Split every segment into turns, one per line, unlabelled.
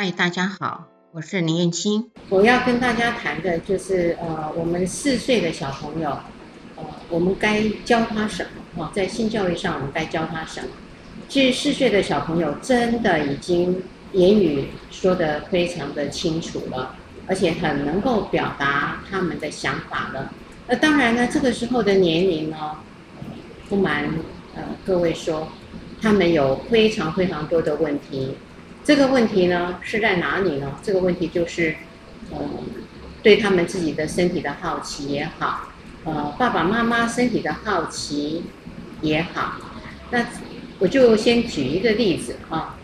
嗨，大家好，我是林燕青。
我要跟大家谈的就是，呃，我们四岁的小朋友，呃，我们该教他什么？哦，在性教育上，我们该教他什么？其实四岁的小朋友真的已经言语说得非常的清楚了，而且很能够表达他们的想法了。那当然呢，这个时候的年龄呢，不瞒呃各位说，他们有非常非常多的问题。这个问题呢是在哪里呢？这个问题就是，呃，对他们自己的身体的好奇也好，呃，爸爸妈妈身体的好奇也好。那我就先举一个例子啊，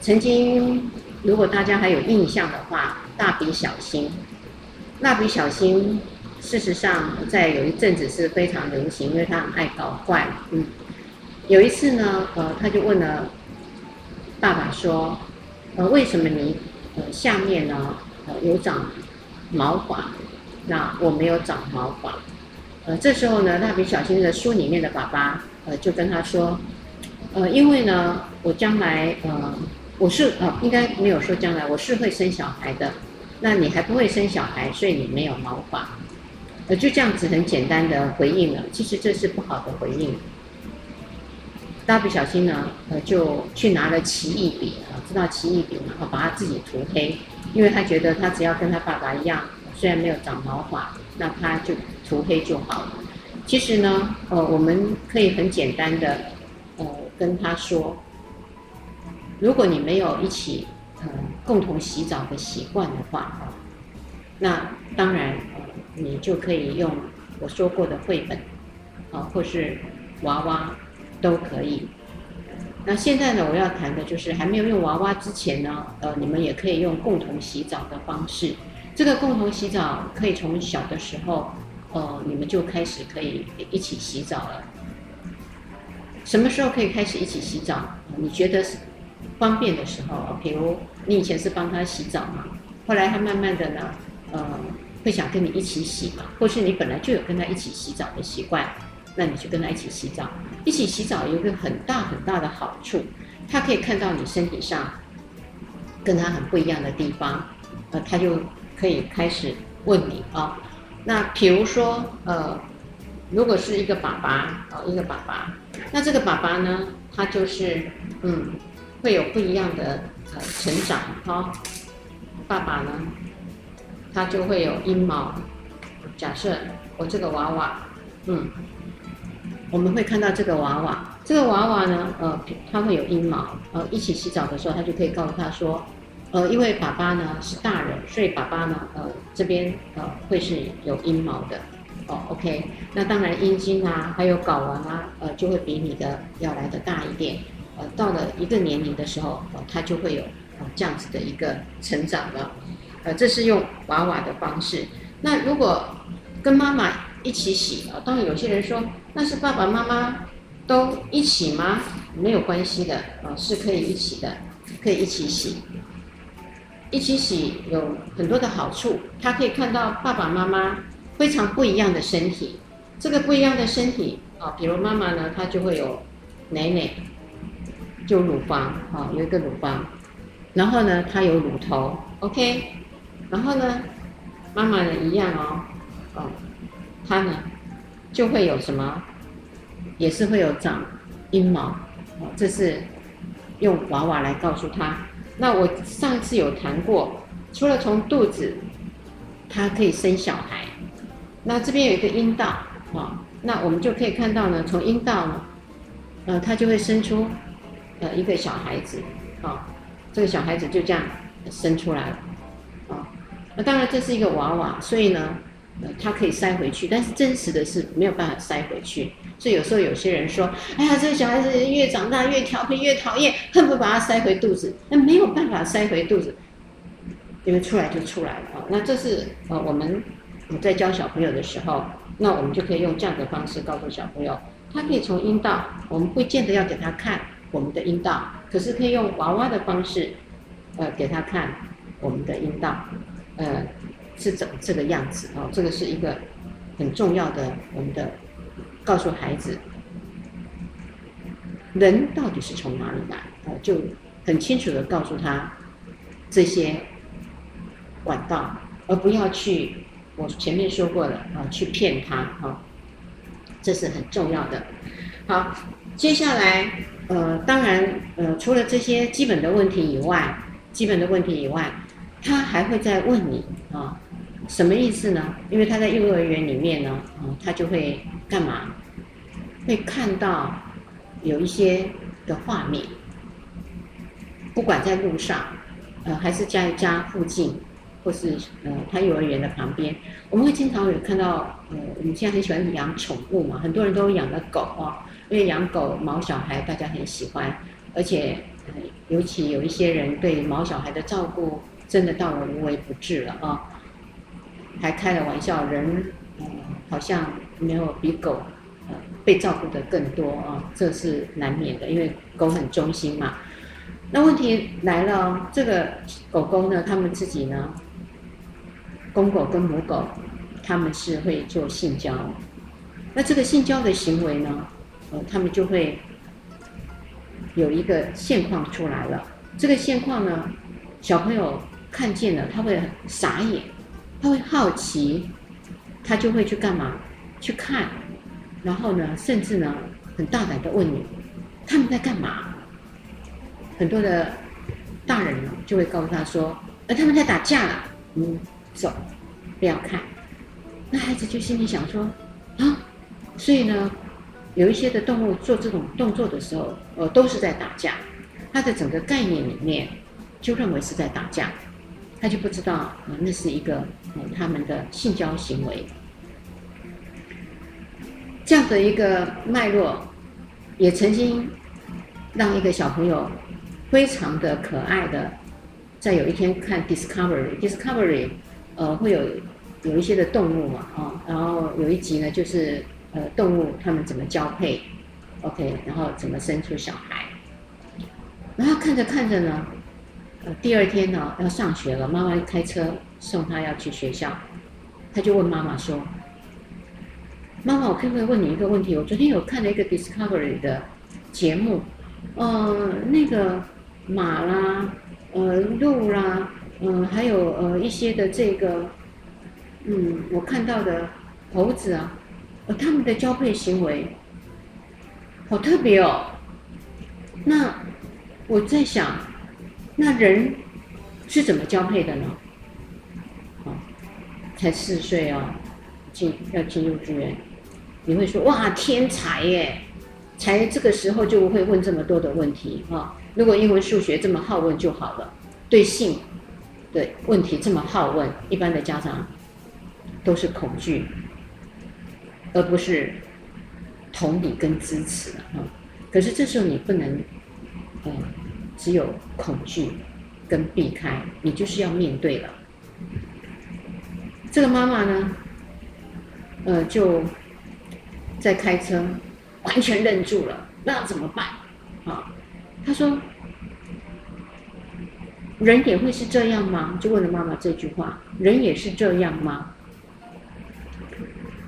曾经如果大家还有印象的话，蜡笔小新，蜡笔小新事实上在有一阵子是非常流行，因为他很爱搞怪。嗯，有一次呢，呃，他就问了。爸爸说：“呃，为什么你呃下面呢呃有长毛发，那我没有长毛发？”呃，这时候呢，蜡笔小新的书里面的爸爸呃就跟他说：“呃，因为呢，我将来呃我是呃应该没有说将来我是会生小孩的，那你还不会生小孩，所以你没有毛发。”呃，就这样子很简单的回应了。其实这是不好的回应。蜡笔小新呢，呃，就去拿了奇异笔，知道奇异笔，然后把他自己涂黑，因为他觉得他只要跟他爸爸一样，虽然没有长毛发，那他就涂黑就好了。其实呢，呃，我们可以很简单的，呃，跟他说，如果你没有一起呃共同洗澡的习惯的话，那当然，你就可以用我说过的绘本，啊，或是娃娃。都可以。那现在呢，我要谈的就是还没有用娃娃之前呢，呃，你们也可以用共同洗澡的方式。这个共同洗澡可以从小的时候，呃，你们就开始可以一起洗澡了。什么时候可以开始一起洗澡？你觉得方便的时候，比如你以前是帮他洗澡嘛，后来他慢慢的呢，呃，会想跟你一起洗嘛，或是你本来就有跟他一起洗澡的习惯。那你去跟他一起洗澡，一起洗澡有一个很大很大的好处，他可以看到你身体上跟他很不一样的地方，呃，他就可以开始问你啊、那比如说，呃，如果是一个爸爸啊、一个爸爸，那这个爸爸呢，他就是嗯，会有不一样的呃成长哈、爸爸呢，他就会有阴毛。假设我这个娃娃，嗯。我们会看到这个娃娃，这个娃娃呢，呃，它会有阴毛，呃，一起洗澡的时候，他就可以告诉他说，呃，因为爸爸呢是大人，所以爸爸呢，呃，这边呃会是有阴毛的，哦，OK，那当然阴茎啊，还有睾丸啊，呃，就会比你的要来的大一点，呃，到了一个年龄的时候，呃，它就会有呃这样子的一个成长了，呃，这是用娃娃的方式。那如果跟妈妈一起洗啊，当然有些人说。那是爸爸妈妈都一起吗？没有关系的啊，是可以一起的，可以一起洗。一起洗有很多的好处，他可以看到爸爸妈妈非常不一样的身体。这个不一样的身体啊，比如妈妈呢，她就会有奶奶，就乳房啊，有一个乳房，然后呢，她有乳头，OK，然后呢，妈妈呢一样哦，哦，她呢。就会有什么，也是会有长阴毛，这是用娃娃来告诉他。那我上次有谈过，除了从肚子，它可以生小孩。那这边有一个阴道啊，那我们就可以看到呢，从阴道呢，呃，它就会生出呃一个小孩子啊，这个小孩子就这样生出来了啊。那当然这是一个娃娃，所以呢。呃，它可以塞回去，但是真实的是没有办法塞回去。所以有时候有些人说：“哎呀，这个小孩子越长大越调皮，越讨厌，恨不得把它塞回肚子。”那没有办法塞回肚子，因为出来就出来了啊。那这是呃，我们我在教小朋友的时候，那我们就可以用这样的方式告诉小朋友，他可以从阴道，我们不见得要给他看我们的阴道，可是可以用娃娃的方式，呃，给他看我们的阴道，呃。是怎这个样子啊？这个是一个很重要的，我们的告诉孩子，人到底是从哪里来啊？就很清楚的告诉他，这些管道，而不要去我前面说过的啊，去骗他啊，这是很重要的。好，接下来呃，当然呃，除了这些基本的问题以外，基本的问题以外，他还会再问你啊，什么意思呢？因为他在幼儿园里面呢，啊，他就会干嘛？会看到有一些的画面，不管在路上，呃，还是在家附近，或是呃他幼儿园的旁边，我们会经常有看到，呃，我们现在很喜欢养宠物嘛，很多人都养了狗啊，因为养狗毛小孩大家很喜欢，而且，尤其有一些人对毛小孩的照顾真的到了无微不至了啊，还开了玩笑，人好像没有比狗。被照顾的更多啊，这是难免的，因为狗很忠心嘛。那问题来了，这个狗狗呢，他们自己呢，公狗跟母狗，他们是会做性交。那这个性交的行为呢，呃，他们就会有一个现况出来了。这个现况呢，小朋友看见了，他会傻眼，他会好奇，他就会去干嘛？去看。然后呢，甚至呢，很大胆的问你，他们在干嘛？很多的大人呢，就会告诉他说，呃，他们在打架了。嗯，走，不要看。那孩子就心里想说，啊，所以呢，有一些的动物做这种动作的时候，呃，都是在打架。他的整个概念里面，就认为是在打架，他就不知道啊，那是一个他们的性交行为。这样的一个脉络，也曾经让一个小朋友非常的可爱的，在有一天看 Discovery，Discovery，呃，会有有一些的动物嘛，啊、然后有一集呢，就是呃，动物它们怎么交配，OK，然后怎么生出小孩，然后看着看着呢，第二天呢要上学了，妈妈开车送他要去学校，他就问妈妈说。妈妈，我可不可以问你一个问题？我昨天有看了一个 Discovery 的节目，呃，那个马啦，呃，鹿啦，嗯、呃，还有呃一些的这个，嗯，我看到的猴子啊，呃，他们的交配行为好特别哦。那我在想，那人是怎么交配的呢？啊，才四岁哦，进要进幼稚园。你会说哇，天才耶，才这个时候就会问这么多的问题啊！如果英文数学这么好问就好了，对性的问题这么好问，一般的家长都是恐惧，而不是同理跟支持啊。可是这时候你不能，呃，只有恐惧跟避开，你就是要面对了。这个妈妈呢，呃，就。在开车，完全愣住了，那怎么办？啊，他说：“人也会是这样吗？”就问了妈妈这句话：“人也是这样吗？”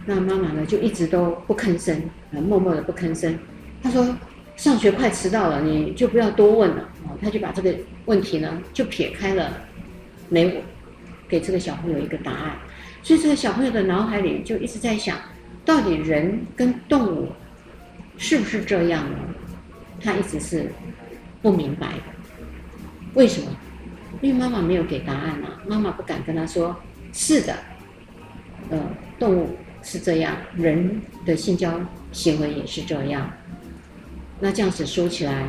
那妈妈呢，就一直都不吭声，默默的不吭声。他说：“上学快迟到了，你就不要多问了。”啊，他就把这个问题呢，就撇开了，没给这个小朋友一个答案。所以这个小朋友的脑海里就一直在想。到底人跟动物是不是这样呢？他一直是不明白的。为什么？因为妈妈没有给答案啊，妈妈不敢跟他说：“是的，呃，动物是这样，人的性交行为也是这样。”那这样子说起来，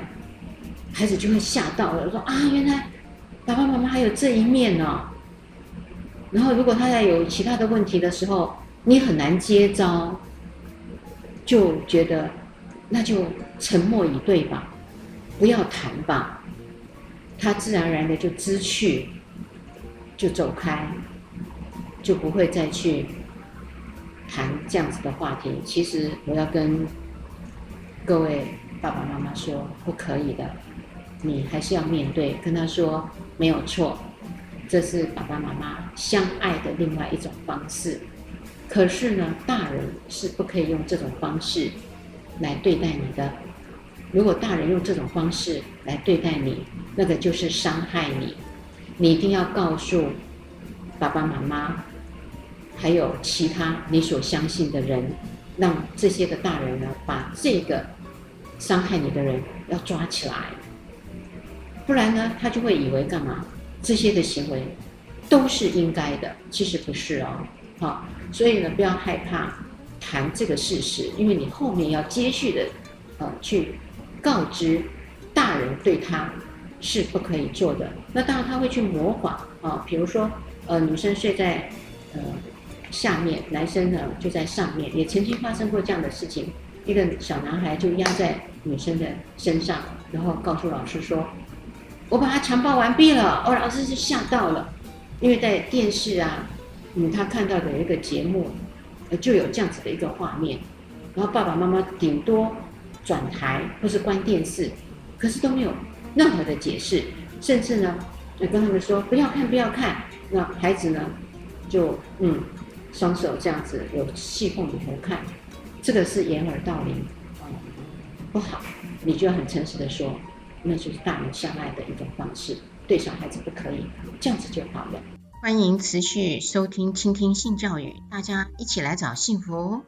孩子就会吓到了，说：“啊，原来爸爸妈妈还有这一面呢、”然后，如果他在有其他的问题的时候，你很难接招，就觉得那就沉默以对吧，不要谈吧，他自然而然的就知趣，就走开，就不会再去谈这样子的话题。其实我要跟各位爸爸妈妈说，不可以的，你还是要面对，跟他说没有错，这是爸爸妈妈相爱的另外一种方式。可是呢，大人是不可以用这种方式来对待你的。如果大人用这种方式来对待你，那个就是伤害你。你一定要告诉爸爸妈妈，还有其他你所相信的人，让这些的大人呢，把这个伤害你的人要抓起来，不然呢，他就会以为干嘛？这些的行为都是应该的，其实不是哦。好，所以呢，不要害怕谈这个事实，因为你后面要接续的，呃，去告知大人对他是不可以做的。那当然他会去模仿啊，比如说，呃，女生睡在呃下面，男生呢就在上面，也曾经发生过这样的事情。一个小男孩就压在女生的身上，然后告诉老师说：“我把他强暴完毕了。”哦，老师就吓到了，因为在电视啊。嗯，他看到的一个节目，就有这样子的一个画面，然后爸爸妈妈顶多转台或是关电视，可是都没有任何的解释，甚至呢，就跟他们说不要看，不要看。那孩子呢，就嗯，双手这样子有细缝里头看，这个是掩耳盗铃，啊，不好，你就要很诚实的说，那就是大人相爱的一种方式，对小孩子不可以，这样子就好了。
欢迎持续收听、倾听性教育，大家一起来找幸福。